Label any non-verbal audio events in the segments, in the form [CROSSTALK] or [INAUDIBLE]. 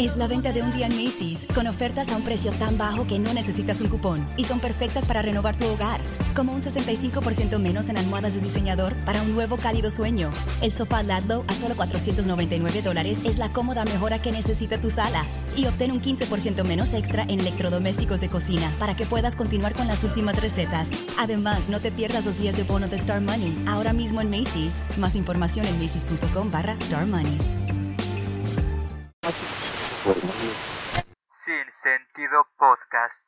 Es la venta de un día en Macy's, con ofertas a un precio tan bajo que no necesitas un cupón y son perfectas para renovar tu hogar, como un 65% menos en almohadas de diseñador para un nuevo cálido sueño. El sofá Ladlow a solo 499 dólares es la cómoda mejora que necesita tu sala y obtén un 15% menos extra en electrodomésticos de cocina para que puedas continuar con las últimas recetas. Además, no te pierdas los días de bono de Star Money, ahora mismo en Macy's. Más información en macy's.com barra Star Money. Podcast.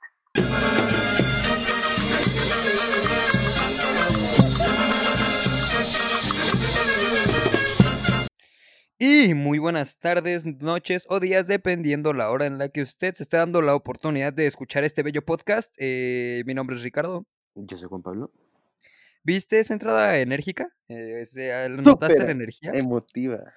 Y muy buenas tardes, noches o días, dependiendo la hora en la que usted se esté dando la oportunidad de escuchar este bello podcast. Eh, mi nombre es Ricardo. Yo soy Juan Pablo. ¿Viste esa entrada enérgica? Eh, ¿Notaste la energía? Emotiva.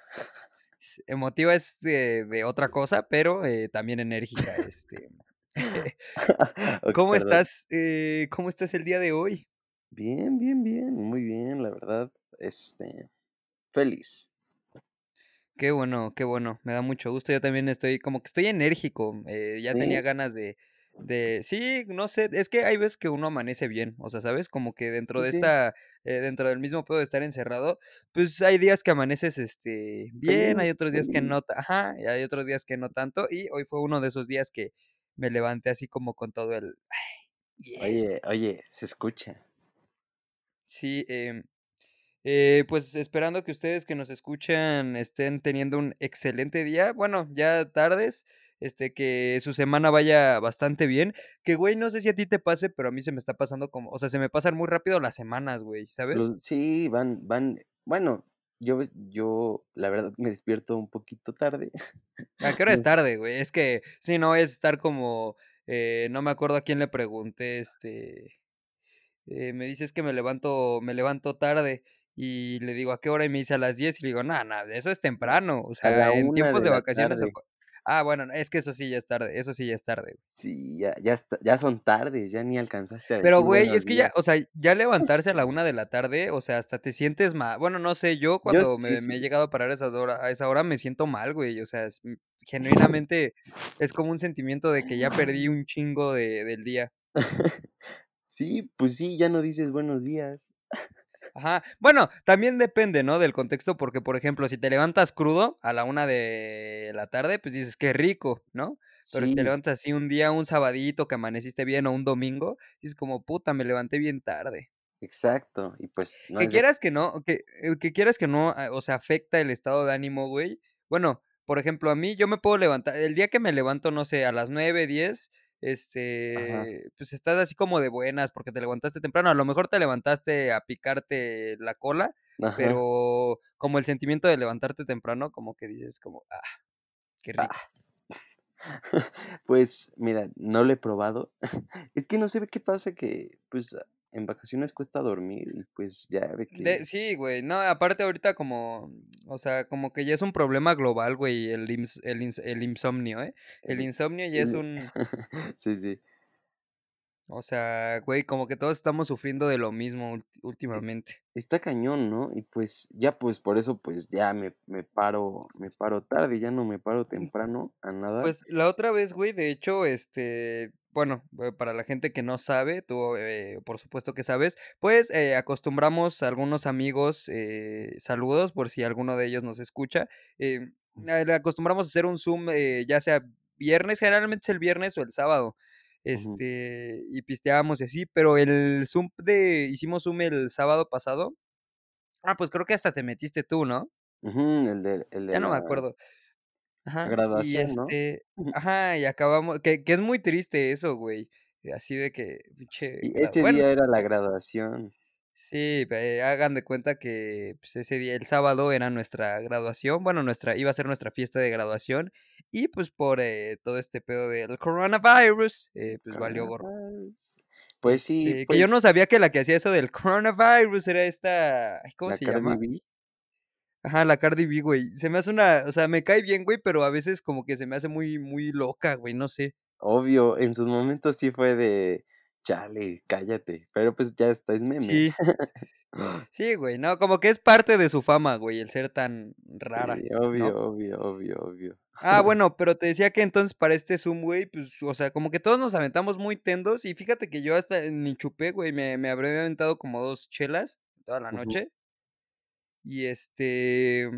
Emotiva es de, de otra cosa, pero eh, también enérgica. [LAUGHS] Este. [LAUGHS] [LAUGHS] ¿Cómo perdón. estás? eh, ¿Cómo estás el día de hoy? Bien, bien, bien, muy bien, la verdad. Este, feliz. Qué bueno, qué bueno, me da mucho gusto. Yo también estoy como que estoy enérgico. eh, ya tenía ganas de, de, sí, no sé, es que hay veces que uno amanece bien, o sea, ¿sabes? Como que dentro de sí, esta, eh, dentro del mismo pedo de estar encerrado, pues hay días que amaneces, este, bien, hay otros días que no, ajá, y hay otros días que no tanto, y hoy fue uno de esos días que me levanté así como con todo el, yeah. Oye, oye, se escucha. Sí, em, Eh, pues esperando que ustedes que nos escuchan estén teniendo un excelente día. Bueno, ya tardes. Este, que su semana vaya bastante bien. Que, güey, no sé si a ti te pase, pero a mí se me está pasando como, o sea, se me pasan muy rápido las semanas, güey, ¿sabes? Sí, van, van. Bueno, yo, yo, la verdad, me despierto un poquito tarde. ¿A qué hora es tarde, güey? Es que, si no, es estar como, eh, no me acuerdo a quién le pregunté, este, eh, me dices que me levanto, me levanto tarde. Y le digo, ¿a qué hora? Y me dice a las 10 y le digo, no, no, eso es temprano. O sea, en tiempos de vacaciones. o Ah, bueno, es que eso sí ya es tarde, eso sí ya es tarde. güey. Sí, ya, ya, está- ya son tardes, ya ni alcanzaste a Pero, decir güey, buenos es que ya, o sea, ya [LAUGHS] levantarse a la una de la tarde, o sea, hasta te sientes mal. Bueno, no sé, yo Yo cuando sí, me, me he llegado a parar a, esas hora, a esa hora me siento mal, güey. O sea, es- m- genuinamente es como un sentimiento de que ya perdí un chingo de, del día. [LAUGHS] Sí, pues sí, ya no dices buenos días. Ajá. Bueno, también depende, ¿no? Del contexto, porque, por ejemplo, si te levantas crudo a la una de la tarde, pues dices, qué rico, ¿no? Pero si te levantas así un día, un sabadito que amaneciste bien o un domingo, dices como, puta, me levanté bien tarde. exacto. Y pues no Que de quieras que no, que, eh, que quieras que no, ah, o sea, afecta el estado de ánimo, güey. Bueno, por ejemplo, a mí yo me puedo levantar, el día que me levanto, no sé, a las 9 10 Ajá, este, pues estás así como de buenas porque te levantaste temprano. A lo mejor te levantaste a picarte la cola, ajá. pero como el sentimiento de levantarte temprano, como que dices como, ah, qué Ah, rico. [LAUGHS] Pues mira, no lo he probado. [LAUGHS] Es que no sé qué pasa que pues en vacaciones cuesta dormir y pues ya ve De, que sí, güey, no, aparte ahorita como, o sea, como que ya es un problema global, güey, el, ins- el, ins- el insomnio, ¿eh? El insomnio ya es un, [LAUGHS] sí, sí. O sea, güey, como que todos estamos sufriendo de lo mismo e- últimamente. Está cañón, ¿no? Y pues ya pues por eso pues ya me, me paro, me paro tarde, ya no me paro temprano a nada. Pues la otra vez, güey, de hecho, este, bueno, eh, para la gente que no sabe, tú eh, por supuesto que sabes, pues eh, acostumbramos a algunos amigos, eh, saludos por si alguno de ellos nos escucha, eh, eh, le acostumbramos a hacer un Zoom, eh, ya sea viernes, generalmente es el viernes o el sábado, este, y pisteábamos y así, pero el Zoom de, hicimos Zoom el sábado pasado, ah, pues creo que hasta te metiste tú, ¿no? ujú, el de, el de Ya no me acuerdo. Ajá, y ¿no? este, ajá, y acabamos, que, que es muy triste eso, güey. eh, Así de que, Y bueno, día era la graduación. sí, eh, hagan de cuenta que pues, ese día, el sábado, era nuestra graduación, bueno, nuestra, iba a ser nuestra fiesta de graduación, y pues por eh, todo este pedo del coronavirus, eh, pues valió gorro. Pues sí, Este, que yo pues no sabía que la que hacía eso del coronavirus era esta, ¿cómo la se Cardi llama? B. Ajá, la Cardi B, güey. Se me hace una, o sea, me cae bien, güey, pero a veces como que se me hace muy, muy loca, güey, no sé. Obvio, en sus momentos sí fue de Chale, cállate. Pero, pues, ya hasta es meme. Sí. [LAUGHS] Sí, güey, no, como que es parte de su fama, güey, el ser tan rara, Sí, obvio, ¿no? obvio, obvio, obvio. Ah, [LAUGHS] bueno, pero te decía que entonces para este Zoom, güey, pues, o sea, como que todos nos aventamos muy tendos y fíjate que yo hasta ni chupé, güey, me me habré aventado como 2 chelas toda la noche. Y, este,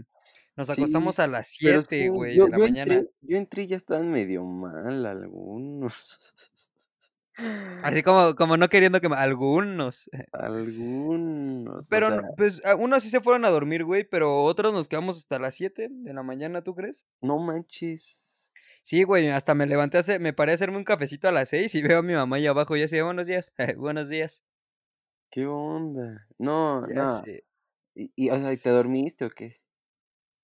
nos acostamos a las pero sí, 7, güey, yo de la yo entré mañana. yo entré y ya estaban medio mal algunos. Así como como no queriendo que algunos. [LAUGHS] Algunos, o Pero sea pues, unos sí se fueron a dormir, güey, pero otros nos quedamos hasta las 7 de la mañana, ¿tú crees? No manches. Sí, güey, hasta me levanté a hacer me paré a hacerme un cafecito a las 6 y veo a mi mamá ahí abajo y así "Buenos días, [LAUGHS] buenos días". ¿Qué onda? No, Ya no. sé. Y y, o sea, ¿y te dormiste o qué?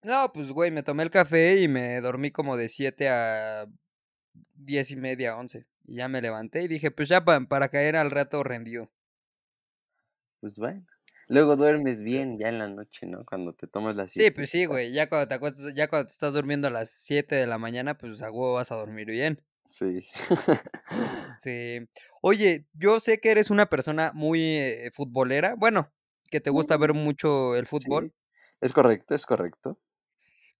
No, pues, güey, me tomé el café y me dormí como de 7 a 10 y media, 11, y ya me levanté y dije: "Pues ya pa para caer al rato rendido". Pues bueno. Luego duermes bien ya en la noche, ¿no? Cuando te tomas la Sí, pues sí, güey, ya cuando te acuestas ya cuando te estás durmiendo a las 7 de la mañana, pues a huevo vas a dormir bien. Sí. Este, oye, yo sé que eres una persona muy, eh, futbolera, bueno, que te gusta ver mucho el fútbol. sí, es correcto, es correcto.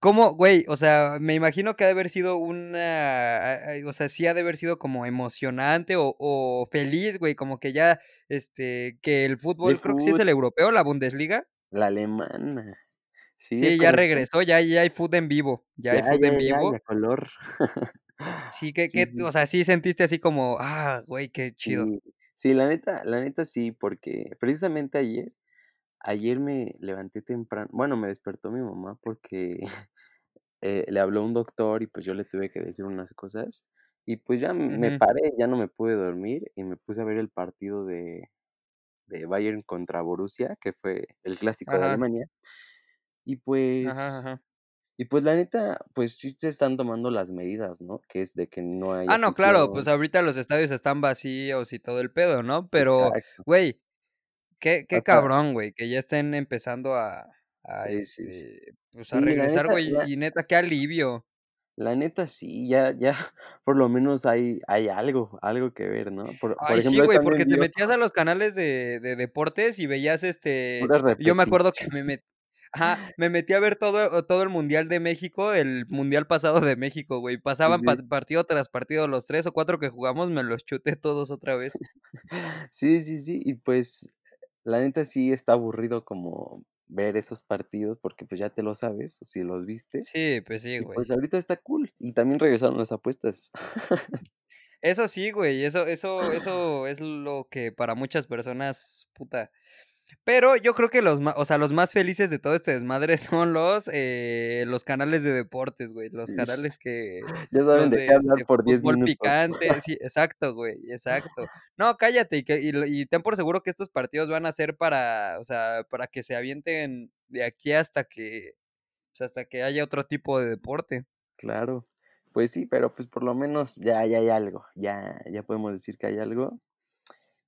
¿Cómo? Güey, o sea, me imagino que ha de haber sido una, o sea, sí ha de haber sido como emocionante o o feliz, güey, como que ya, este, que el fútbol, creo que sí es el europeo, la Bundesliga. La alemana. Sí, Sí, ya regresó, ya ya hay fut en vivo, ya hay Ya, ya, en ya, vivo. a color. Sí, [LAUGHS] ¿qué Sí, qué? sí. O sea, ¿sí sentiste así como, ah, güey, qué chido? Sí, sí, la neta la neta sí, porque precisamente ayer ayer me levanté tempran bueno, me despertó mi mamá porque, [LAUGHS] eh, le habló un doctor y, pues, yo le tuve que decir unas cosas, y, pues, ya me paré, ya no me pude dormir y me puse a ver el partido de de Bayern contra Borussia, que fue el clásico de. Alemania. Y, pues ajá. y, pues, la neta, pues, sí se están tomando las medidas, ¿no? Que es de que no hay Ah, no, claro, pues, ahorita los estadios están vacíos y todo el pedo, ¿no? Pero, güey, qué qué cabrón, güey, que ya estén empezando a a, Sí, sí, sí. este, pues, a Sí, regresar, güey, y neta, qué alivio. la neta sí, ya ya [LAUGHS] por lo menos hay hay algo algo que ver, ¿no? Por por Ay, sí, ejemplo, güey, también porque te metías a los canales de de deportes y veías, este, yo me acuerdo que me met ajá, me metí a ver todo todo el mundial de México, el mundial pasado de México, güey, Sí, pasaban pa sí. partido tras partido, los 3 o 4 que jugamos, me los chuté todos otra vez. [LAUGHS] Sí, sí, sí, y, pues, la neta sí está aburrido como ver esos partidos porque, pues, ya te los sabes, si los viste, Sí, pues sí, y, pues, güey. ahorita está cool, y también regresaron las apuestas. [LAUGHS] Eso sí, güey, eso eso eso es lo que para muchas personas, puta. Pero yo creo que los o sea, los más felices de todo este desmadre [LAUGHS] son los, eh, los canales de deportes, güey, los canales que [LAUGHS] Ya saben de qué hablar este, por 10 fútbol minutos. picante, sí, [LAUGHS] exacto, güey, exacto. No, cállate, y que y y ten por seguro que estos partidos van a ser para, o sea, para que se avienten de aquí hasta que, pues, hasta que haya otro tipo de deporte. Claro. Pues sí, pero, pues, por lo menos ya ya hay algo, ya ya podemos decir que hay algo.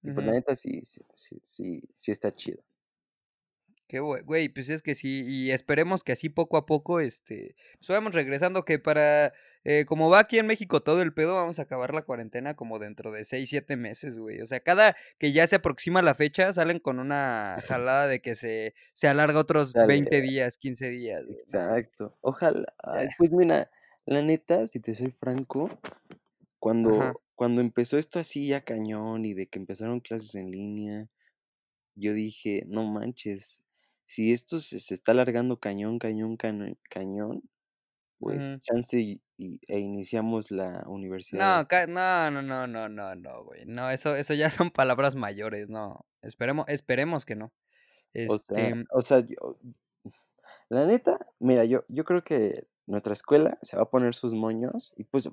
Y, pues, la neta sí sí sí sí sí está chido. Qué güey, pues es que sí, y esperemos que así poco a poco, este, pues vayamos regresando, que para, eh, como va aquí en México todo el pedo, vamos a acabar la cuarentena como dentro de 6, 7 meses, güey. O sea, cada que ya se aproxima la fecha, salen con una [LAUGHS] jalada de que se se alarga otros Dale. 20 días, 15 días, güey. Exacto. Ojalá. Ay, [LAUGHS] pues mira, la neta, si te soy franco, Ajá. Cuando empezó esto así ya cañón y de que empezaron clases en línea, yo dije: "No manches, si esto se se está alargando cañón, cañón, cano cañón, pues chance y y e iniciamos la universidad". No, ca no, no, no, no, no, no, güey. No, eso eso ya son palabras mayores, no. Esperemos esperemos que no. O sea Este o sea, yo la neta, mira, yo yo creo que nuestra escuela se va a poner sus moños y, pues,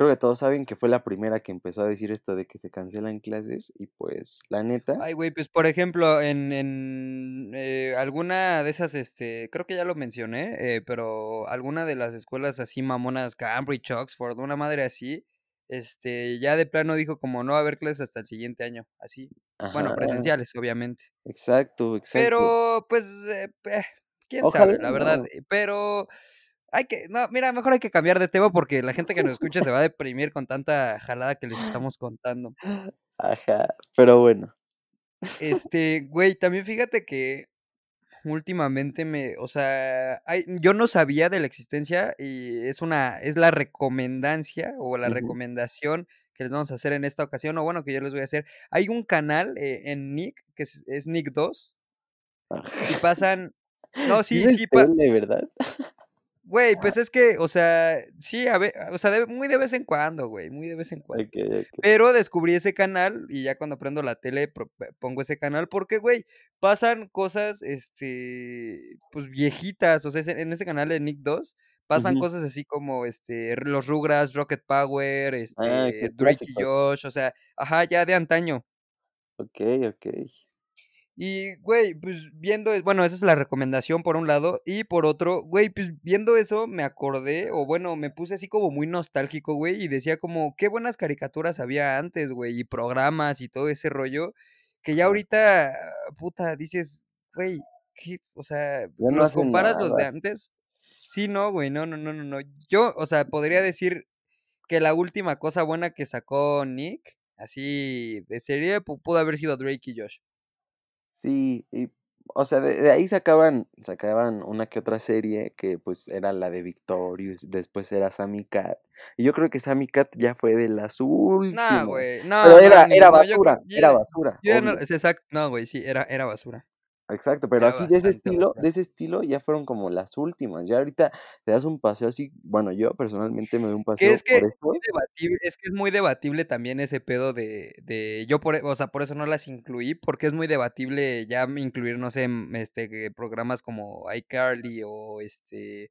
creo que todos saben que fue la primera que empezó a decir esto de que se cancelan clases y, pues, la neta Ay, güey, pues, por ejemplo, en en, eh, alguna de esas, este, creo que ya lo mencioné, eh, pero alguna de las escuelas así mamonas, Cambridge, Oxford, una madre así, este, ya de plano dijo como: "No va a haber clases hasta el siguiente año", así. Bueno, presenciales, obviamente. Exacto, exacto. Pero, pues, eh, quién Ojalá sabe, la verdad, no. pero hay que no, mira, mejor hay que cambiar de tema porque la gente que nos escucha [LAUGHS] se va a deprimir con tanta jalada que les estamos contando. Ajá, pero bueno. [LAUGHS] Este, güey, también fíjate que últimamente me, o sea, hay, yo no sabía de la existencia y es una, es la recomendancia o la Ujú. recomendación que les vamos a hacer en esta ocasión, o bueno, que yo les voy a hacer. Hay un canal eh, en Nick, que es, es Nick 2, y pasan, no, [LAUGHS] sí, sí, pa- tele, ¿verdad? Güey, pues es que, o sea, sí, a ve o sea, de muy de vez en cuando, güey, muy de vez en cuando. Pero descubrí ese canal y ya cuando prendo la tele pongo ese canal porque, güey, pasan cosas, este, pues, viejitas, o sea, en ese canal de Nick 2 pasan cosas así como, este, los Rugrats, Rocket Power, Ah, este, Drake y. Josh, o sea, ajá, ya de antaño. Okey, okey. Y, güey, pues, viendo e bueno, esa es la recomendación por un lado, y por otro, güey, pues, viendo eso me acordé, o bueno, me puse así como muy nostálgico, güey, y decía como, qué buenas caricaturas había antes, güey, y programas y todo ese rollo, que ya ahorita, puta, dices, güey, ¿qué? O sea, no los comparas los de antes sí, no, güey, no, no, no, no, no. Yo, o sea, podría decir que la última cosa buena que sacó Nick, así de serie, pu pudo haber sido Drake y Josh. Sí, y, o sea, de de ahí sacaban sacaban una que otra serie que, pues, era la de Victorious, después era Sammy Cat, y yo creo que Sammy Cat ya fue de las últimas, güey, pero no, no, era era no, yo creo basura, yo era basura, yo no exacto, no, güey, sí, era era basura, Exacto, pero así de ese estilo de ese estilo ya fueron como las últimas, ya ahorita te das un paseo así, bueno, yo personalmente me doy un paseo es que por es debatible es que es muy debatible también ese pedo de de yo por o sea, por eso no las incluí, porque es muy debatible ya incluir, no sé, este, programas como iCarly o, este,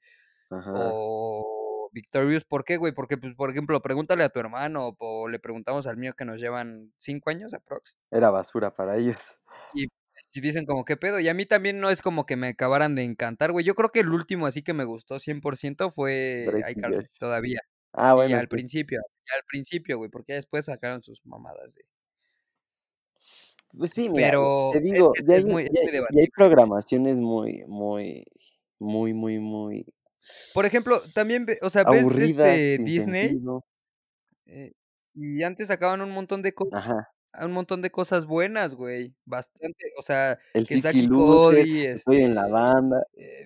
Ajá. o Victorious, ¿por qué, güey? Porque, pues, por ejemplo, pregúntale a tu hermano, o le preguntamos al mío que nos llevan 5 años aprox. Era basura para ellos. Y y dicen como: "¿Qué pedo?". Y a mí también no es como que me acabaran de encantar, güey. Yo creo que el último así que me gustó 100% fue y iCarly, todavía. Ah, Y bueno, al sí. principio, y al principio, güey, porque después sacaron sus mamadas de Pues sí, mira, te pero es digo, es ya es muy es ya muy ya hay programaciones muy muy muy muy muy Por ejemplo, también o sea, ves, aburridas, este, Disney, eh, y antes sacaban un montón de cosas Ajá. Un montón de cosas buenas, güey, bastante, o sea, El que Cody, Estoy en la este, banda. eh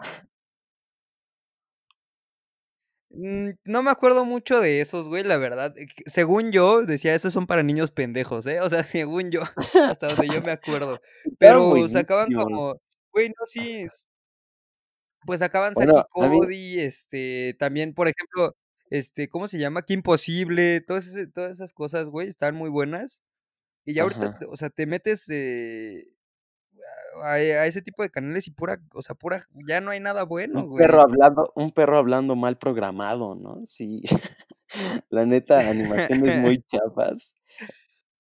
Mm, no me acuerdo mucho de esos, güey, la verdad, eh, que según yo, decía: "Esos son para niños pendejos", ¿eh? O sea, [LAUGHS] según yo, hasta donde yo me acuerdo, [LAUGHS] pero sacaban como güey, no, sí, pues sacaban y Bueno, mí Cody, este, también, por ejemplo, este, ¿cómo se llama? Kim Possible, todas todas esas cosas, güey, estaban muy buenas. Y ya ahorita, Ajá. t o sea, te metes, eh, a e a ese tipo de canales y pura, o sea, pura ya no hay nada Un bueno, perro güey. hablando un perro hablando mal programado, ¿no? Sí. [LAUGHS] La neta, animaciones muy [LAUGHS] chafas.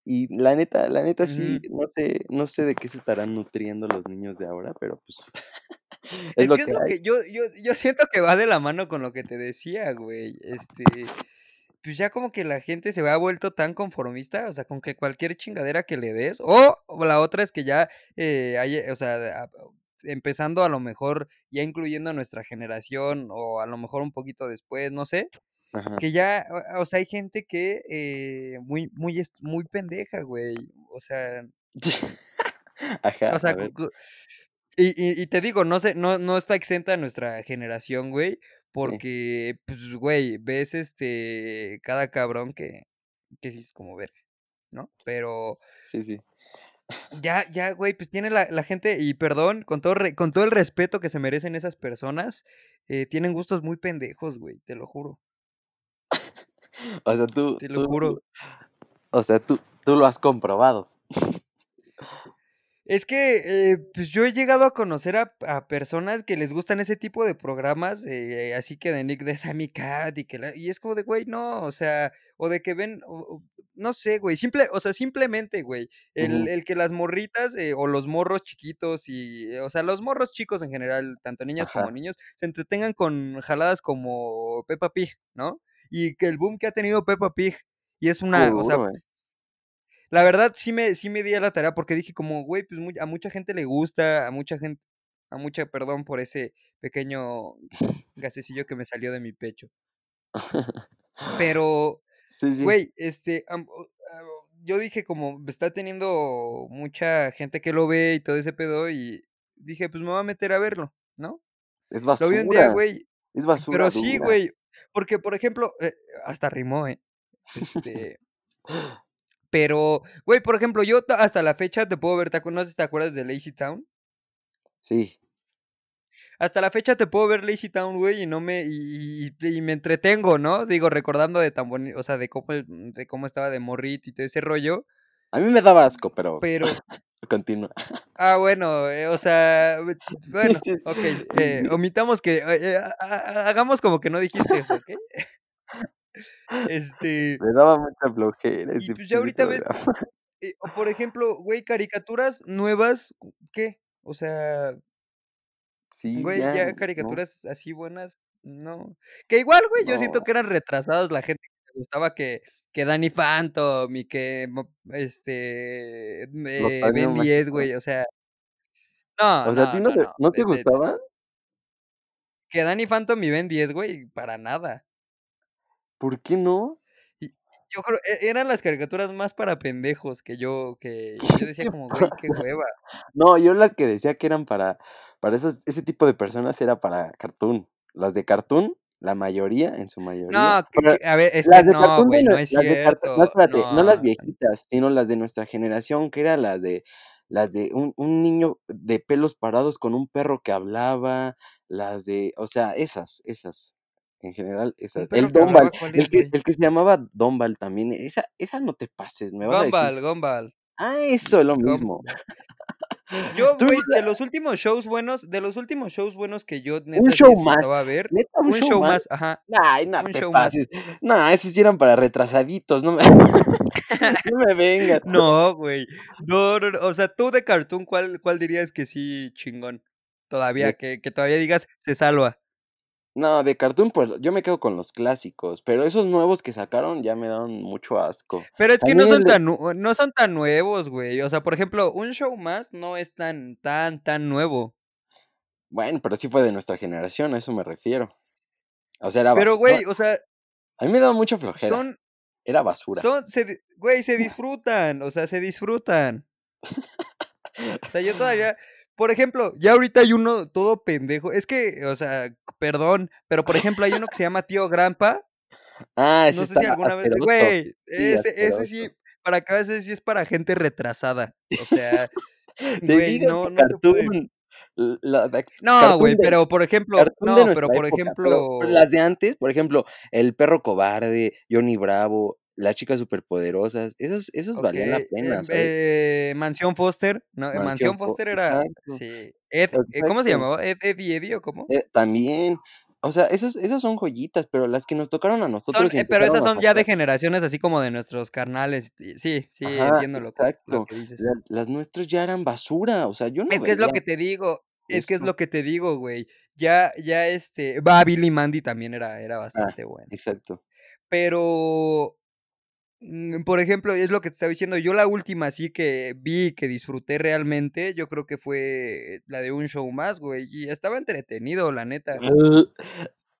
Y la neta la neta sí, no sé no sé de qué se estarán nutriendo los niños de ahora, pero, pues, [LAUGHS] es Es lo que que es lo que yo yo yo siento que va de la mano con lo que te decía, güey, este, pues, ya como que la gente se ha vuelto tan conformista, o sea, con que cualquier chingadera que le des, o o la otra es que ya, eh, hay, eh, o sea, de a empezando a lo mejor ya incluyendo a nuestra generación, o a lo mejor un poquito después, no sé, Ajá. que ya, o o sea, hay gente que, eh, muy muy muy pendeja, güey, o sea [LAUGHS] Ajá, o sea, y y te digo, no sé, no no está exenta nuestra generación, güey, Sí. porque, pues, güey, ves, este, cada cabrón que que sí es como verga, ¿no? Pero Sí, sí. ya ya, güey, pues, tiene la la gente y perdón, con todo re con todo el respeto que se merecen esas personas, eh, tienen gustos muy pendejos, güey, te lo juro. [LAUGHS] O sea, tú Te lo tú juro. o sea, tú tú lo has comprobado. [LAUGHS] Es que, eh, pues, yo he llegado a conocer a a personas que les gustan ese tipo de programas, eh, así que de Nick de Sammy Cat y que la y es como de, güey, no, o sea, o de que ven, o o no sé, güey, simple o sea, simplemente, güey, el el que las morritas, eh, o los morros chiquitos y, o sea, los morros chicos en general, tanto niñas como niños, se entretengan con jaladas como Peppa Pig, ¿no? Y que el boom que ha tenido Peppa Pig, y es una, o sea ¿eh? La verdad sí me sí me di a la tarea porque dije como, güey, pues, muy a mucha gente le gusta, a mucha gen a mucha perdón por ese pequeño gasecillo que me salió de mi pecho. Pero, [LAUGHS] Sí, sí. güey, este, o yo dije como está teniendo mucha gente que lo ve y todo ese pedo y dije, pues me voy a meter a verlo, ¿no? Es Lo vi un día, basura, güey, es basura pero sí, güey, porque, por ejemplo, eh, hasta rimó, ¿eh? Este, [LAUGHS] pero, güey, por ejemplo, yo ta hasta la fecha te puedo ver, ¿te acu no sé si te acuerdas de Lazy Town? Sí. Hasta la fecha te puedo ver Lazy Town, güey, y no me y y y y me entretengo, ¿no? Digo, recordando de tan boni o sea, de cómo el de cómo estaba de morrito y todo ese rollo. A mí me daba asco, pero Pero [LAUGHS] continúa. Ah, bueno, eh, o sea, [LAUGHS] bueno, sí, eh, omitamos que, eh ha ha hagamos como que no dijiste eso, ¿okey? [LAUGHS] Este Me daba mucha flojera y pues ya ahorita ves, [LAUGHS] eh, por ejemplo, güey, caricaturas nuevas, ¿qué? O sea Sí, güey, ya, ya ¿no? caricaturas así buenas, no. Que igual, güey, yo siento que eran retrasados la gente que le gustaba que que Danny Phantom y que este, eh, Ben 10, Mágicos. güey, o sea no, O sea, ¿a ti no te te gustaban? Que Danny Phantom y Ben 10, güey, para nada. ¿Por qué no? Yo creo e eran las caricaturas más para pendejos que yo que yo [LAUGHS] ¿Qué decía como: "Güey, qué hueva". No, yo las que decía que eran para para esos ese tipo de personas era para Cartoon. Las de Cartoon, la mayoría, en su mayoría, No, que para que a ver, es que las de no, Cartoon de güey, no es las de Cartoon no, cierto, espérate, no las no. viejitas, sino las de nuestra generación, que eran las de las de un un niño de pelos parados con un perro que hablaba, las de o sea, esas esas, en general. ¿Un El cuál el que el que se llamaba Donald también, esa esa no te pases, me vas a decir Gumball, ah, eso, es lo mismo. [LAUGHS] Yo, güey, de los últimos shows buenos de los últimos shows buenos que yo Un neta sí show más, disfrutaba ver, ¿neta un Un show Show más? Más, ajá, Ay, no Un te Show Más. No, esos eran para retrasaditos, no me [LAUGHS] no me vengas. [LAUGHS] No, güey, no, no, no, o sea, tú de Cartoon, ¿cuál cuál dirías que sí chingón? Todavía, que que todavía digas, se salva. No, de Cartoon, pues, yo me quedo con los clásicos, pero esos nuevos que sacaron ya me daban mucho asco. Pero es que no son de tan no son tan nuevos, güey, o sea, por ejemplo, Un Show Más no es tan tan tan nuevo. Bueno, pero sí fue de nuestra generación, a eso me refiero. O sea, era Pero, basu no güey, o sea a mí me daba mucha flojera, son era basura. son se güey, se [LAUGHS] disfrutan, o sea, se disfrutan. O sea, yo [LAUGHS] todavía por ejemplo, ya ahorita hay uno todo pendejo, es que, o sea, perdón, pero, por [LAUGHS] ejemplo, hay uno que se llama Tío Grampa. Ah, ese No sé está si alguna vez güey, Sí, ese ese sí, para veas, ese sí es para gente retrasada, o sea, [LAUGHS] güey, no no. Cartoon, la No, güey, de pero, por ejemplo no, pero, por época, pero pero ejemplo las de antes, por ejemplo, El Perro Cobarde, Johnny Bravo, Las Chicas Superpoderosas, esos esos valían la Okey, pena, ¿sabes? eh, Mansión Foster, ¿no? Mansión Mansión Fo Foster era exacto, sí, Ed, eh, ¿cómo se exacto. llamaba? ¿Ed, Edd y Eddy o cómo? Eh, también, o sea, esas esas son joyitas, pero las que nos tocaron a nosotros eh, pero esas son ya de generaciones así como de nuestros carnales, sí, sí, Ajá, entiendo lo que lo exacto. que dices. Las las nuestras ya eran basura, o sea, yo no Es que es lo que te digo, es que es lo que te digo, güey, ya ya, este, va, Billy Mandy también era era Ah, bastante bueno. exacto. Pero, por ejemplo, es lo que te estaba diciendo, yo la última así que vi, que disfruté realmente, yo creo que fue la de Un Show Más, güey, y estaba entretenido, la neta. Yo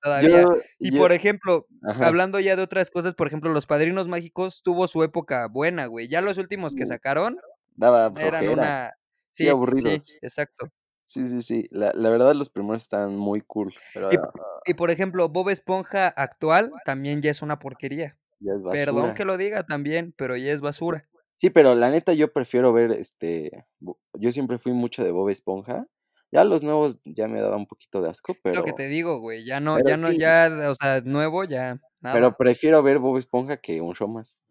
Todavía. Y, yo por ejemplo, ajá. hablando ya de otras cosas, por ejemplo, Los Padrinos Mágicos tuvo su época buena, güey, ya los últimos que Mm. sacaron Daba eran una Sí, sí, sí, exacto. Sí, sí, sí, la la verdad los primeros estaban muy cool, pero Y ah por ejemplo, Bob Esponja actual también ya es una porquería. Ya es Perdón basura. que lo diga también, pero ya es basura. Sí, pero la neta yo prefiero ver, este, yo siempre fui mucho de Bob Esponja, ya los nuevos ya me daba un poquito de asco, Es lo que pero te digo, güey, ya no pero ya no sí ya, o sea, nuevo ya, pero prefiero ver Bob Esponja que Un Show Más.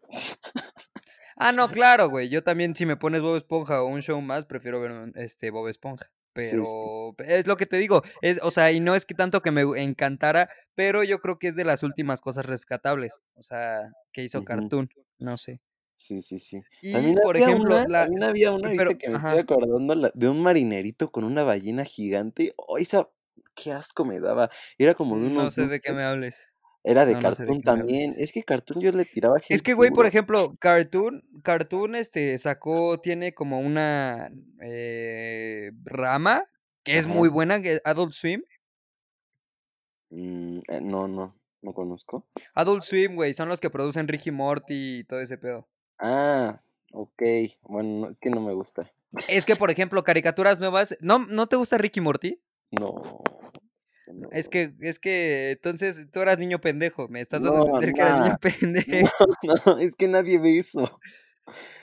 Ah, no, claro, güey, yo también si me pones Bob Esponja o Un Show Más, prefiero ver un este, Bob Esponja, Sí, sí. pero es lo que te digo, es o sea, y no es que tanto que me encantara, pero yo creo que es de las últimas cosas rescatables, o sea, que hizo. Cartoon, no sé. Sí, sí, sí. Y, También por había ejemplo, una la también había una pero que me estoy acordando, la de un marinerito con una ballena gigante, ¡ay, esa qué asco me daba! Era como de No unos sé de qué me hables. Era de No, no sé de Cartoon también, es que Cartoon yo le tiraba Es hate que, güey, por ejemplo, Cartoon Cartoon, este, sacó tiene como una, eh, rama que es Ajá. muy buena, que Adult Swim. Mm, eh, no, no, no conozco. Adult Swim, güey, son los que producen Rick y Morty y todo ese pedo. Ah, okey. Bueno, no, es que no me gusta. Es que, por ejemplo, caricaturas nuevas ¿no no te gusta Rick y Morty? No, Es no. que es que entonces tú eras niño pendejo, me estás dando a No, entender que eras niño [LAUGHS] pendejo. no, [LAUGHS] no, es que nadie ve eso.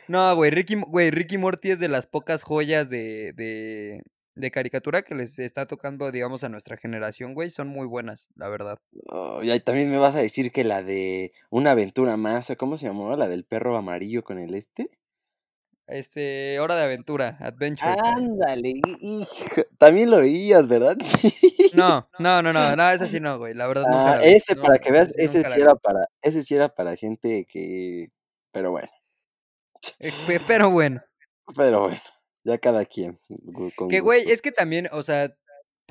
No, güey, Rick y Mo güey, Rick y Morty es de las pocas joyas de de de caricatura que les está tocando, digamos, a nuestra generación, güey, son muy buenas, la verdad. Oh, y ahí también me vas a decir que la de Una aventura más, ¿o cómo se llamaba? ¿La del perro amarillo con el este? Este, Hora de Aventura, Adventure. Ándale, hi hijo, también lo veías, ¿verdad? [LAUGHS] Sí. No, no, no, no, no, esa sí no, güey, la verdad nunca Ah, vi. ese No, para que veas, ese sí vi. era para ese sí era para gente que pero bueno. Eh, pe pero bueno. Pero bueno, ya cada quien, con Que, güey, es que también, o sea,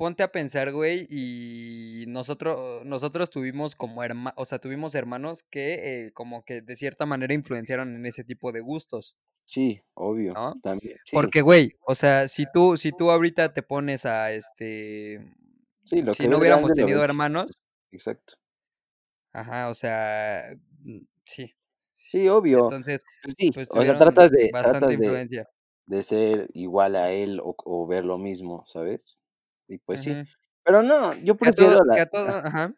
ponte a pensar, güey, y nosotro nosotros tuvimos como herma o sea, tuvimos hermanos que, eh, como que de cierta manera influenciaron en ese tipo de gustos. Sí, obvio, ¿No? también, sí. Porque, güey, o sea, si tú si tú ahorita te pones a, este, Sí, lo si que no hubiéramos lo tenido hermanos Exacto. Ajá, o sea, mm, sí, sí. Obvio. Entonces, Pues sí, pues o sea, tratas de bastante tratas de influencia. de ser igual a él o o ver lo mismo, ¿sabes? Y pues sí. Pero no, yo todo la todo ajá.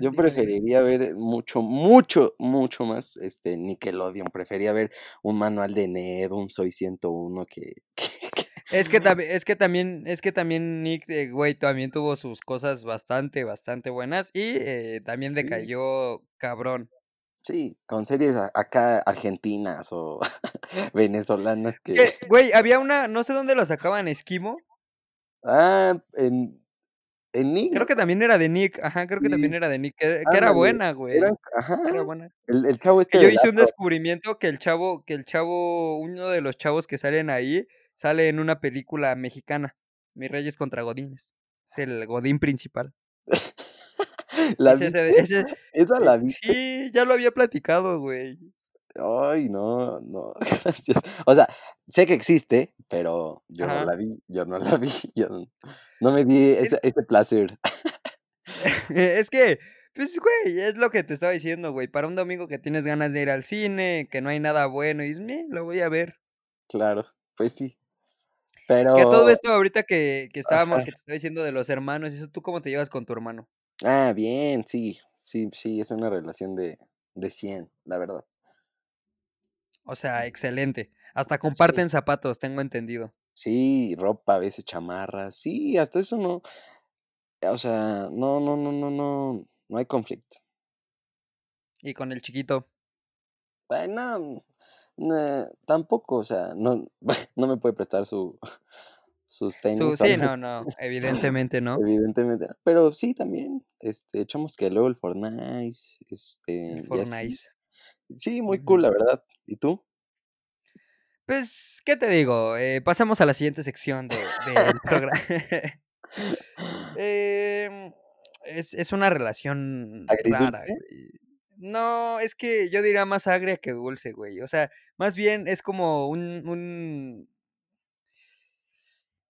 Yo preferiría ver mucho, mucho, mucho más, este, Nickelodeon, prefería ver un Manual de Ned, un Soy 101 que [LAUGHS] que que Es que [LAUGHS] es que también es que también Nick, eh, güey, también tuvo sus cosas bastante, bastante buenas y, eh, también Sí. decayó cabrón. Sí, con series acá argentinas o [LAUGHS] venezolanas que güey, había una, no sé dónde la sacaban, ¿Esquimo? Ah, en en Nick, Creo que también era de Nick, ajá, creo que también era de Nick, que que era buena, güey, ajá, era buena. el el chavo este Que yo hice un descubrimiento que el chavo que el chavo uno de los chavos que salen ahí, sale en una película mexicana, Mis reyes contra godines, es el godín principal. [LAUGHS] ¿La Es ese viste? ese, ¿Esa eh, la viste? sí, ya lo había platicado, güey. Ay, no, no, [LAUGHS] gracias. O sea, sé que existe, pero yo no la vi yo no la [LAUGHS] vi, yo no no me di Es ese ese placer. [LAUGHS] Es que, pues, güey, es lo que te estaba diciendo, güey, para un domingo que tienes ganas de ir al cine, que no hay nada bueno, y dices: "Me, lo voy a ver". Claro, pues sí. Que a todo Pero esto ahorita que que estábamos Ajá. que te estaba diciendo de los hermanos y eso, ¿tú cómo te llevas con tu hermano? Ah, bien, sí, sí, sí, es una relación de de 100, la verdad. O sea, excelente. Hasta Sí. comparten zapatos, tengo entendido. Sí, ropa, a veces chamarras, sí, hasta eso no o sea, no no no no no no hay conflicto. ¿Y con el chiquito? Ay, no, ne tampoco, o sea, no [LAUGHS] no me puede prestar su sus Su tenis sí, no, no, [LAUGHS] evidentemente no. evidentemente, pero sí, también, este, echamos que luego el Fortnite, El este, y así. Sí, muy cool, la verdad, ¿y tú? Pues, ¿qué te digo? Eh, pasemos a la siguiente sección de del progra [LAUGHS] Em, es es una relación rara, güey. No, es que yo diría más agria que dulce, güey, o sea, más bien es como un un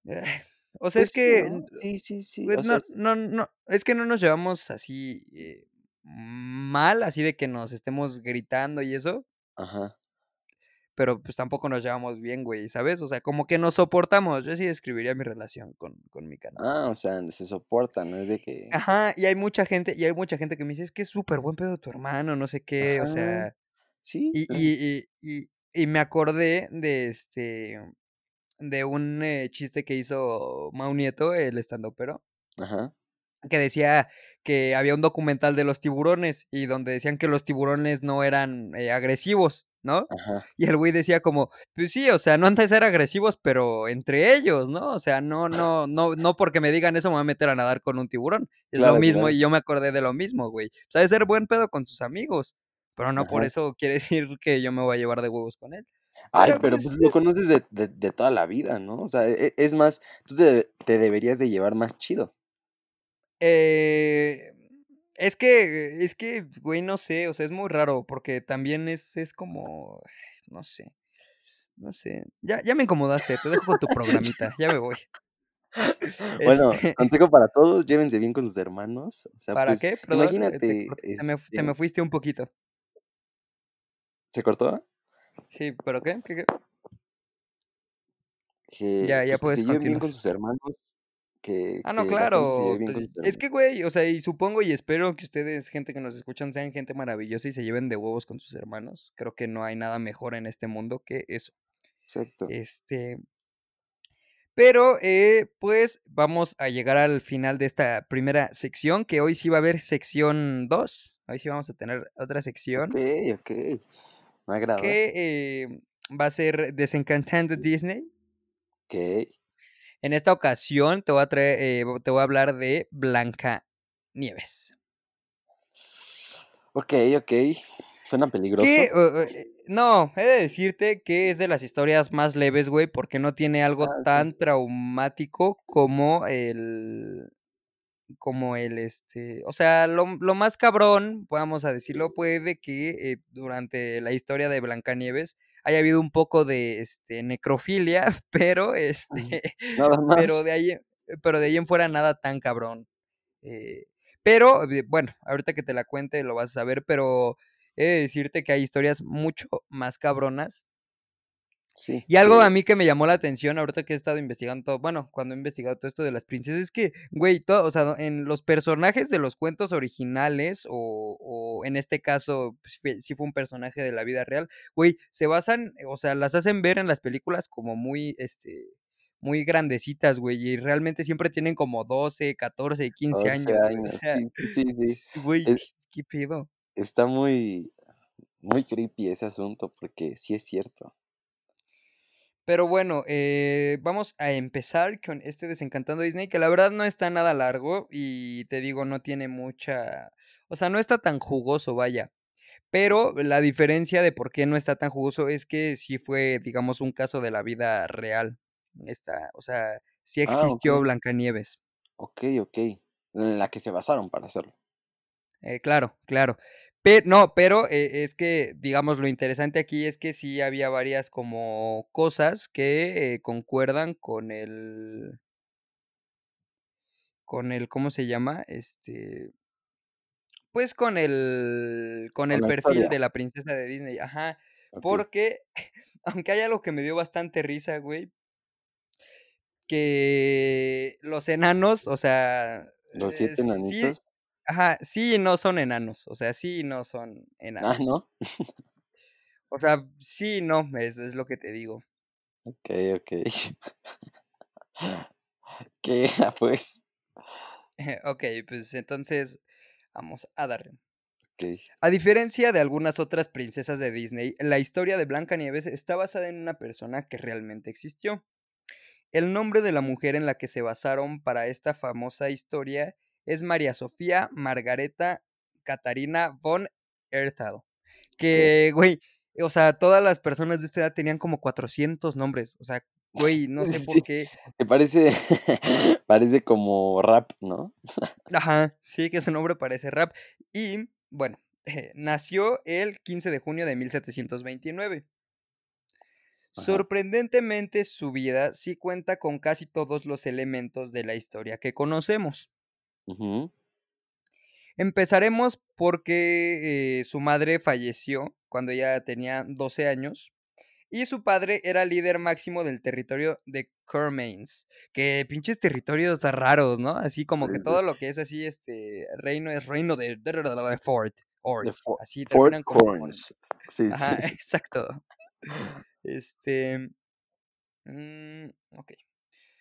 [SIGHS] O sea, es Pues que, ¿no? Sí, sí, sí, pues sea, no, es que no nos llevamos así, eh, mal, así de que nos estemos gritando y eso Ajá. pero, pues, tampoco nos llevamos bien, güey, ¿sabes? O sea, como que nos soportamos, yo así describiría mi relación con con mi carnal. Ah, o sea, se soportan, no es de que Ajá, y hay mucha gente y hay mucha gente que me dice: "Es que es superbuen pedo tu hermano, no sé qué", o sea, sí, y y y y y me acordé de, este, de un, eh, chiste que hizo Mau Nieto, el estandoupero Ajá. Que decía que había un documental de los tiburones, y donde decían que los tiburones no eran, eh, agresivos, ¿no? Ajá. Y el güey decía como: "Pues sí, o sea, no han de ser agresivos, pero entre ellos, ¿no? O sea, no no no no porque me digan eso me voy a meter a nadar con un tiburón". Es lo mismo, claro. y yo me acordé de lo mismo, güey. O sea, de ser buen pedo con sus amigos, pero no por eso quiere [LAUGHS] decir que yo me voy a llevar de huevos con él. Ay, Pero, pero, pues, pues, lo es conoces de de de toda la vida, ¿no? O sea, e es más, tú te te deberías de llevar más chido. Eh, es que es que, güey, no sé, o sea, es muy raro, porque también es es como, no sé no sé. Ya ya me incomodaste, te dejo con tu programita, ya me voy. [LAUGHS] Bueno, Este consejo para todos, llévense bien con sus hermanos, o sea, ¿Para pues, qué? Perdón, eh, te imagínate, te me te me este fuiste un poquito. ¿Se cortó? Sí, ¿pero qué? ¿Qué, qué? Que, Ya, ya pues, que puedes se lleven bien con sus hermanos, que Ah, no, que claro. pues, es que, güey, o sea, y supongo y espero que ustedes, gente que nos escuchan, sean gente maravillosa y se lleven de huevos con sus hermanos. Creo que no hay nada mejor en este mundo que eso. Exacto. Este, pero, eh, pues, vamos a llegar al final de esta primera sección, que hoy sí va a haber sección 2. Hoy sí vamos a tener otra sección Okey, okey. Me agrada. que, eh, va a ser Desencantando Disney. Okey. En esta ocasión te voy a traer, eh, te voy a hablar de Blancanieves. Okey, okey. Suena peligroso. Que, eh, no, he de decirte que es de las historias más leves, güey, porque no tiene algo Ah, tan traumático como el como el, este, o sea, lo lo más cabrón, vamos a decirlo, puede que, eh, durante la historia de Blancanieves haya habido un poco de, este, necrofilia, [LAUGHS] pero, este, Nada [LAUGHS] pero de ahí en pero de ahí en fuera nada tan cabrón. Eh, pero, eh, bueno, ahorita que te la cuente lo vas a saber, pero he de decirte que hay historias mucho más cabronas. Sí, Y algo a mí que me llamó la atención ahorita que he estado investigando todo, bueno, cuando he investigado todo esto de las princesas, es que, güey, todo, o sea, en los personajes de los cuentos originales, o o en este caso, pues, fue sí fue un personaje de la vida real, güey, se basan, o sea, las hacen ver en las películas como muy, este, muy grandecitas, güey, y realmente siempre tienen como 12, 14, 15 11 años, o años. sea, Sí, sí, güey, E ¿qué qué pedo? está muy muy creepy ese asunto, porque sí es cierto. Pero bueno, eh, vamos a empezar con este Desencantando Disney, que la verdad no está nada largo y te digo, no tiene mucha, o sea, no está tan jugoso, vaya. Pero la diferencia de por qué no está tan jugoso es que sí fue, digamos, un caso de la vida real. Esta, o sea, sí Ah, existió okey. Blancanieves. Okey, okey. En la que se basaron para hacerlo. Eh, claro, claro. Pe no, pero, eh, es que, digamos, lo interesante aquí es que sí había varias como cosas que, eh, concuerdan con el con el, ¿cómo se llama? Este pues, con el con Con el perfil historia. de la princesa de Disney, ajá, porque, [LAUGHS] aunque hay algo que me dio bastante risa, güey que los enanos, o sea, ¿Los eh, 7 sí enanitos? Ajá, sí y no son enanos, o sea, sí y no son Ah, enanos. ¿no? O sea, sí y no, es es lo que te digo. Okey, okey. [LAUGHS] ¿Qué era, pues? [LAUGHS] Okey, pues, entonces, vamos a darle. Okey. A diferencia de algunas otras princesas de Disney, la historia de Blancanieves está basada en una persona que realmente existió. El nombre de la mujer en la que se basaron para esta famosa historia es María Sofía Margareta Catarina von Erthal, que, güey, o sea, todas las personas de esta edad tenían como 400 nombres, o sea, güey, no sé Sí, por qué. que parece [LAUGHS] parece como rap, ¿no? Ajá, sí, que su nombre parece rap. Y, bueno, [LAUGHS] nació el 15 de junio de 1729. Ajá. Sorprendentemente, su vida sí cuenta con casi todos los elementos de la historia que conocemos. Empezaremos porque, eh, su madre falleció cuando ella tenía 12 años, y su padre era líder máximo del territorio de Cormans, que pinches territorios raros, ¿no? Así como que todo lo que es así, este, reino es reino de Fort, Ort, De Fo así Fort Corns. Sí, ajá, sí. [LAUGHS] exacto. Este, mm, okey.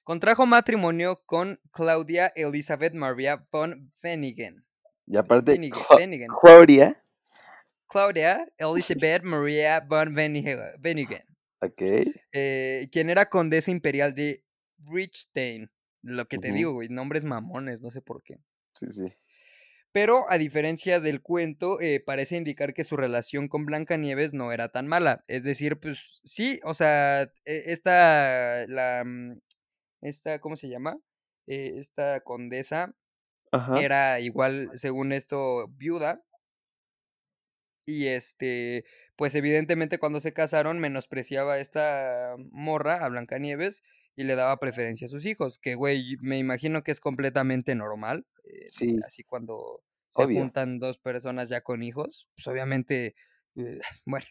Contrajo matrimonio con Claudia Elizabeth Maria von Pfennigen. Y aparte, Cla. Claudia. Claudia Elizabeth Maria von Pfennigen. Okey. Eh, quien era condesa imperial de Richstein. Lo que te digo, güey, nombres mamones, no sé por qué. Sí, sí. Pero, a diferencia del cuento, eh, parece indicar que su relación con Blancanieves no era tan mala. Es decir, pues, sí, o sea, e esta, la, mm, esta, ¿cómo se llama? Eh, esta condesa Ajá. era igual, según esto, viuda. Y, este, pues, evidentemente, cuando se casaron, menospreciaba a esta morra, a Blancanieves, y le daba preferencia a sus hijos, que, güey, me imagino que es completamente normal, eh, Sí. así cuando se Obvio. juntan 2 personas ya con hijos, pues, obviamente, eh, [LAUGHS] bueno.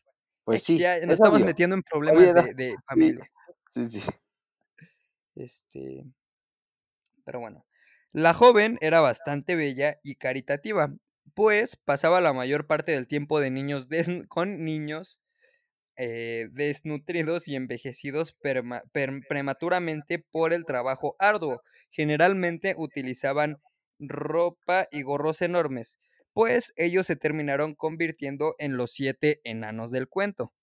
Pues sí, ya nos es estamos obvio. metiendo en problemas de [LAUGHS] familia. sí, sí. Este pero bueno. La joven era bastante bella y caritativa, pues pasaba la mayor parte del tiempo de niños [LAUGHS] con niños, eh, desnutridos y envejecidos prematuramente por el trabajo arduo. Generalmente utilizaban ropa y gorros enormes, pues ellos se terminaron convirtiendo en los 7 enanos del cuento.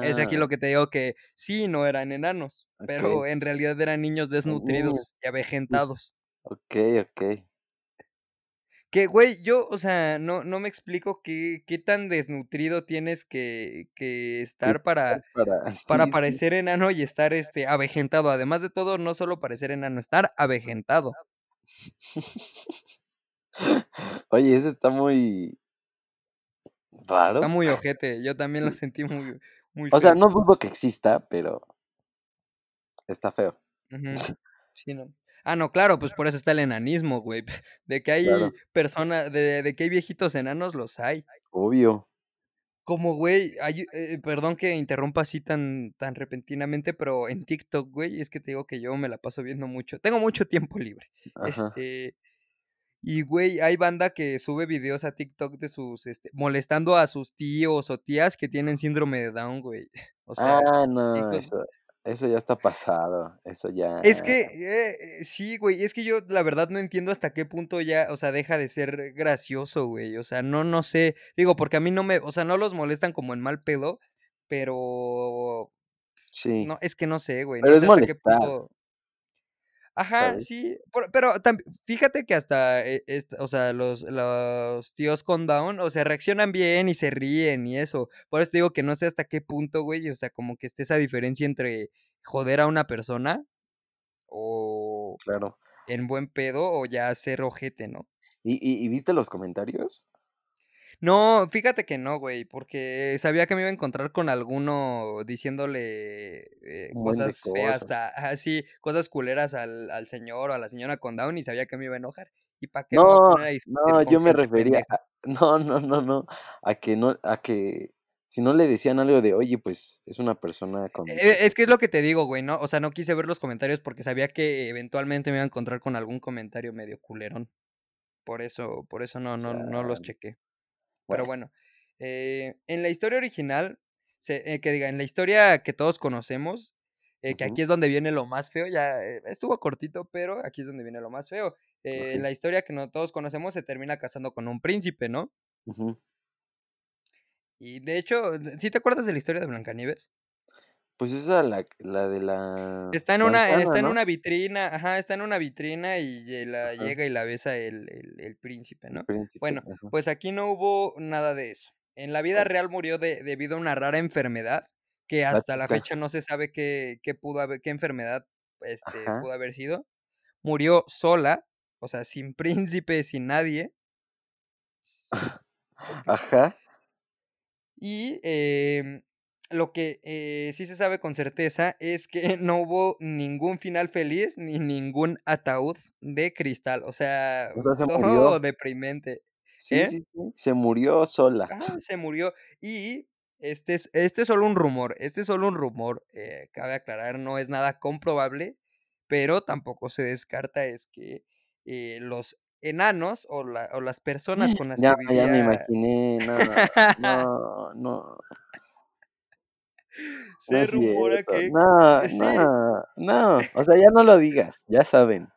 Es aquí Ah. lo que te digo que sí, no eran enanos, pero en realidad eran niños niños. desnutridos y Sí. avejentados. Okey, okey. Que, güey, yo, o sea, no no me explico qué qué tan desnutrido tienes que estar para [LAUGHS] para para sí, sí. parecer enano y estar, este, avejentado. Además de todo, no solo parecer enano, estar avejentado. [LAUGHS] [LAUGHS] Oye, eso está muy Está ¿raro? muy ojete, yo también lo [LAUGHS] sentí muy muy O sea, feo. no dudo que exista, pero está feo. [LAUGHS] Sí, no. Ah, no, claro, pues por eso está el enanismo, güey. De que hay Claro. persona de de que hay viejitos enanos, los hay. Obvio. Como, güey, hay, eh, perdón que interrumpa así tan tan repentinamente, pero en TikTok, güey, es que te digo que yo me la paso viendo mucho. Tengo mucho tiempo libre. Ajá. Este, y, güey, hay banda que sube videos a TikTok de sus, este, molestando a sus tíos o tías que tienen síndrome de Down, güey. [LAUGHS] O sea, Ah, no, eso eso ya está pasado. Eso ya Es que, eh, sí, güey, es que yo la verdad no entiendo hasta qué punto ya, o sea, deja de ser gracioso, güey. O sea, no no sé. Digo, porque a mí no me o sea, no los molestan como en mal pedo, pero Sí. no, es que no sé, güey, Pero no es sé hasta qué molestar. Ajá, ¿Sabes? sí, pero tam fíjate que hasta, eh, o sea, los los tíos con Down, o sea, reaccionan bien y se ríen y eso. Por eso te digo que no sé hasta qué punto, güey, o sea, como que esté esa diferencia entre joder a una persona o Claro. en buen pedo o ya ser ojete, ¿no? ¿Y y y viste los comentarios? No, fíjate que no, güey, porque sabía que me iba a encontrar con alguno diciéndole, eh, cosas feas cosas. a ajá, sí, cosas culeras al al señor o a la señora con Down y sabía que me iba a enojar. ¿Y para qué No, no, yo me refería a no, no, no, no, a que no a que si no le decían algo de: "Oye, pues, es una persona con Eh, es que es lo que te digo, güey, ¿no? O sea, no quise ver los comentarios porque sabía que eventualmente me iba a encontrar con algún comentario medio culerón. Por eso por eso no no no los Chale. Pero Bueno. eh, en la historia original, se eh, que diga, en la historia que todos conocemos, eh, que aquí es donde viene lo más feo, ya, eh, estuvo cortito, pero aquí es donde viene lo más feo. En Okey. la historia que no todos conocemos se termina casando con un príncipe, ¿no? Y de hecho, ¿sí te acuerdas de la historia de Blancanieves? Pues esa la la de la Está en una está en ¿no? una vitrina ajá, está en una vitrina y la Ajá. llega y la besa el el el príncipe, El ¿no? príncipe, Bueno, ajá. pues aquí no hubo nada de eso. En la vida real murió de debido a una rara enfermedad que hasta la fecha no se sabe qué qué pudo haber qué enfermedad, este, Ajá. pudo haber sido. Murió sola, o sea, sin [LAUGHS] príncipe, sin nadie. [LAUGHS] Ajá. Y, em, lo que, eh, sí se sabe con certeza es que [LAUGHS] no hubo ningún final feliz ni ningún ataúd de cristal, o sea, O sea, se todo murió. deprimente, Sí, ¿eh? sí, sí, se murió sola. Ajá, se murió. Y este es este es solo un rumor, este es solo un rumor, eh, cabe aclarar, no es nada comprobable, pero tampoco se descarta es que, eh, los enanos o la o las personas [LAUGHS] con las Ya, que ya me imaginé, no, no, [LAUGHS] no. [LAUGHS] No Se es rumora cierto. que No, [LAUGHS] sí. no, no, o sea, ya [LAUGHS] no lo digas, ya saben.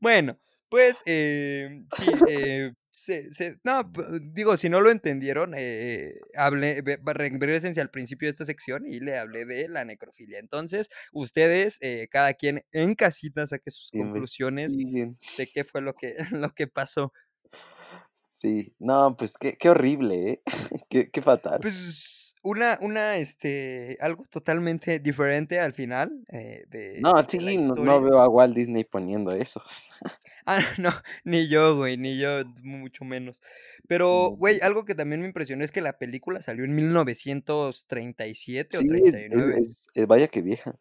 Bueno, pues, em, sí, eh, se se no, digo, si no lo entendieron, eh, hablé regrésense al principio de esta sección y le hablé de la necrofilia. Entonces, ustedes, eh, cada quien en casita saque sus conclusiones de qué fue lo que lo que pasó. Sí, no, pues qué qué horrible, ¿eh? Qué qué fatal. Pues, una una, este, algo totalmente diferente al final, eh, de No, de la sí, no veo a Walt Disney poniendo eso. [LAUGHS] Ah, no, ni yo, güey, ni yo, mucho menos. Pero, No, güey, algo que también me impresionó es que la película salió en 1937 o Sí, es es 39. es eh, vaya que vieja.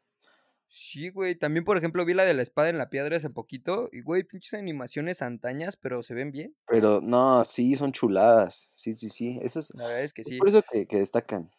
Sí, güey. También, por ejemplo, vi la de la espada en la piedra hace poquito. Y, güey, pinches animaciones antañas, pero se ven bien. Pero no, sí, son chuladas. Sí, sí, sí. Esas, La verdad es que es sí. por eso que, que destacan.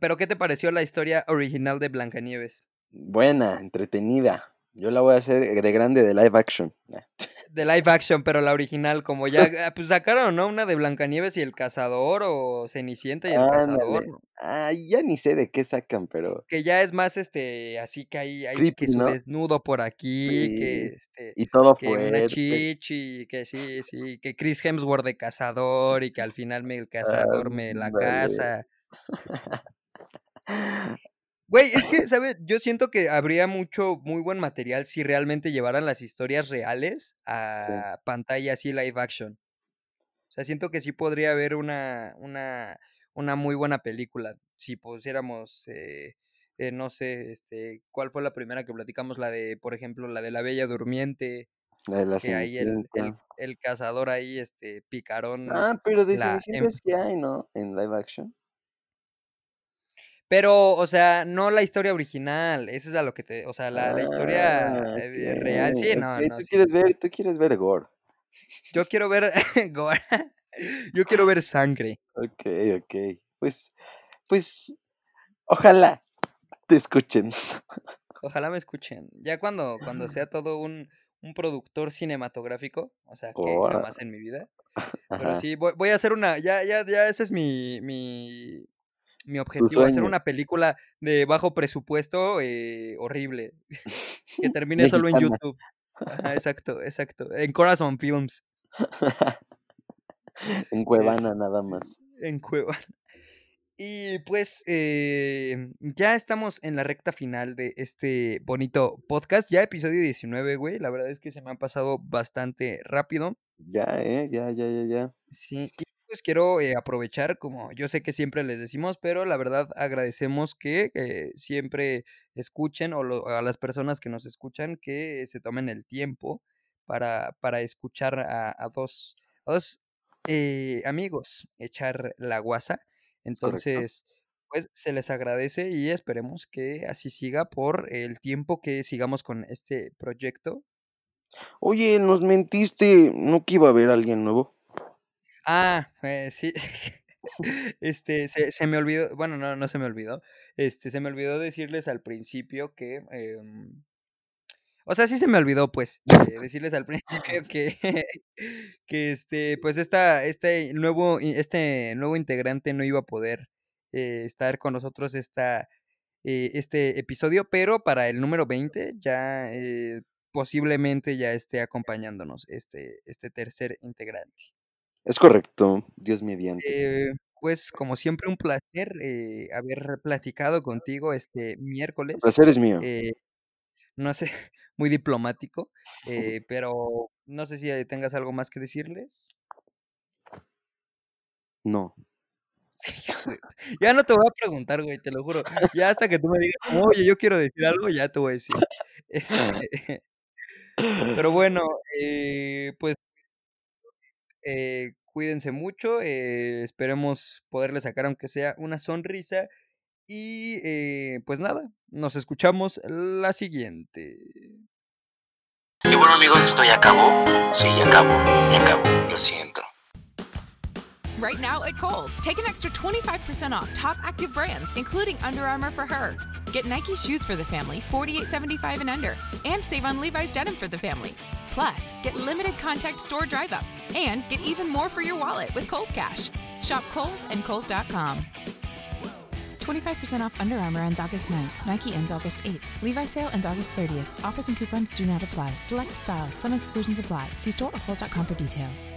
Pero, ¿qué te pareció la historia original de Blancanieves? Buena, entretenida. Yo la voy a hacer de grande de live action. [LAUGHS] De live action, pero la original, como ya, [LAUGHS] ah, pues sacaron, ¿no? Una de Blancanieves y el cazador, o Cenicienta y el cazador, ¿no? Ay, ya ni sé de qué sacan, pero que ya es más, este, así que hay, hay creepy, que su ¿no? desnudo por aquí, que, este, Y todo que una fuerte. chichi, que sí, sí, que Chris Hemsworth de cazador y que al final me, el cazador me la caza. [LAUGHS] [LAUGHS] Güey, es que, ¿sabes? Yo siento que habría mucho, muy buen material si realmente llevaran las historias reales Sí. a pantalla así live action. O sea, siento que sí podría haber una, una, una muy buena película si pusiéramos, eh, eh, no sé, este, ¿cuál fue la primera que platicamos? La de, por ejemplo, la de la Bella Durmiente, La de la que ahí el, el, cazador ahí, este, picarón, Ah, pero de la, em- Cenicienta sí hay, ¿no? En live action. Pero, o sea, no la historia original, eso es a lo que te, o sea, la, la historia Ah, eh, real, sí, no, ok, no, Tú sí. quieres ver, tú quieres ver gore. Yo quiero ver [LAUGHS] gore, [LAUGHS] yo quiero ver sangre. Ok, ok. Pues, pues, ojalá te escuchen. [LAUGHS] Ojalá me escuchen. Ya cuando, cuando sea todo un, un productor cinematográfico, o sea, que Ora- jamás en mi vida. Pero Ajá. sí, voy, voy a hacer una, ya, ya, ya ese es mi, mi, mi objetivo, hacer sueño. una película de bajo presupuesto eh, horrible, [LAUGHS] que [LAUGHS] termine solo en. YouTube. Ajá, [LAUGHS] exacto, exacto. En Corazon Films, En Cuevana es, nada más. en Cueva. Y pues eh, ya estamos en la recta final de este bonito podcast, ya episodio 19, güey. La verdad es que se me han pasado bastante rápido. Ya, eh, ya, ya, ya, ya. Sí, pues quiero eh, aprovechar, como yo sé que siempre les decimos, pero la verdad agradecemos que eh, siempre escuchen o lo- a las personas que nos escuchan que se tomen el tiempo para, para escuchar a, a dos, a dos eh, amigos echar la guasa. Entonces, pues se les agradece y esperemos que así siga por el tiempo que sigamos con este proyecto. Oye, nos mentiste. ¿No que iba a haber alguien nuevo? Ah, eh, sí. [LAUGHS] Este, se, se me olvidó, bueno, no, no se me olvidó. Este, se me olvidó decirles al principio que, em, o sea, sí se me olvidó, pues, eh, decirles al [LAUGHS] principio [LAUGHS] que, que este, pues esta, este nuevo, este nuevo integrante no iba a poder eh, estar con nosotros esta, eh, este episodio, pero para el número 20 ya eh, posiblemente ya esté acompañándonos este, este tercer integrante. Es correcto. Dios mediante. Eh, pues como siempre un placer eh, haber platicado contigo este El miércoles. placer es mío. eh, no sé, [LAUGHS] muy diplomático, [LAUGHS] eh, pero no sé si tengas algo más que decirles. No. [LAUGHS] Ya no te voy a preguntar, güey, te lo juro. Ya hasta que tú me digas, oye, yo quiero decir algo, ya te voy a decir. Este, pero bueno, eh, pues eh, cuídense mucho, eh, esperemos poderle sacar aunque sea una sonrisa y eh, pues nada, nos escuchamos la siguiente. Y bueno amigos, esto ya acabó. Sí, ya acabó, ya acabó. Lo siento. Right now at Kohl's, take an extra 25% off top active brands, including Under Armour for her. Get Nike shoes for the family, $48.75 and under, and save on Levi's denim for the family. Plus, get limited contact store drive up and get even more for your wallet with Kohl's Cash. Shop Kohl's and Kohl's.com. 25% off Under Armour ends August 9th. Nike ends August 8th. Levi's sale ends August 30th. Offers and coupons do not apply. Select styles. Some exclusions apply. See store or Kohl's.com for details.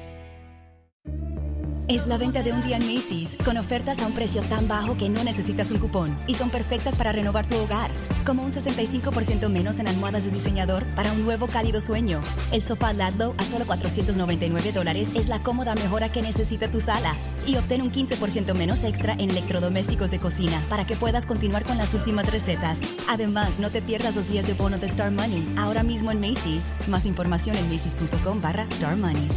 Es la venta de un día en Macy's, con ofertas a un precio tan bajo que no necesitas un cupón y son perfectas para renovar tu hogar, como un 65% menos en almohadas de diseñador para un nuevo cálido sueño. El sofá Ladlow a solo 499 dólares es la cómoda mejora que necesita tu sala y obtén un 15% menos extra en electrodomésticos de cocina para que puedas continuar con las últimas recetas. Además, no te pierdas los días de bono de Star Money ahora mismo en Macy's. Más información en macy's.com barra Star Money.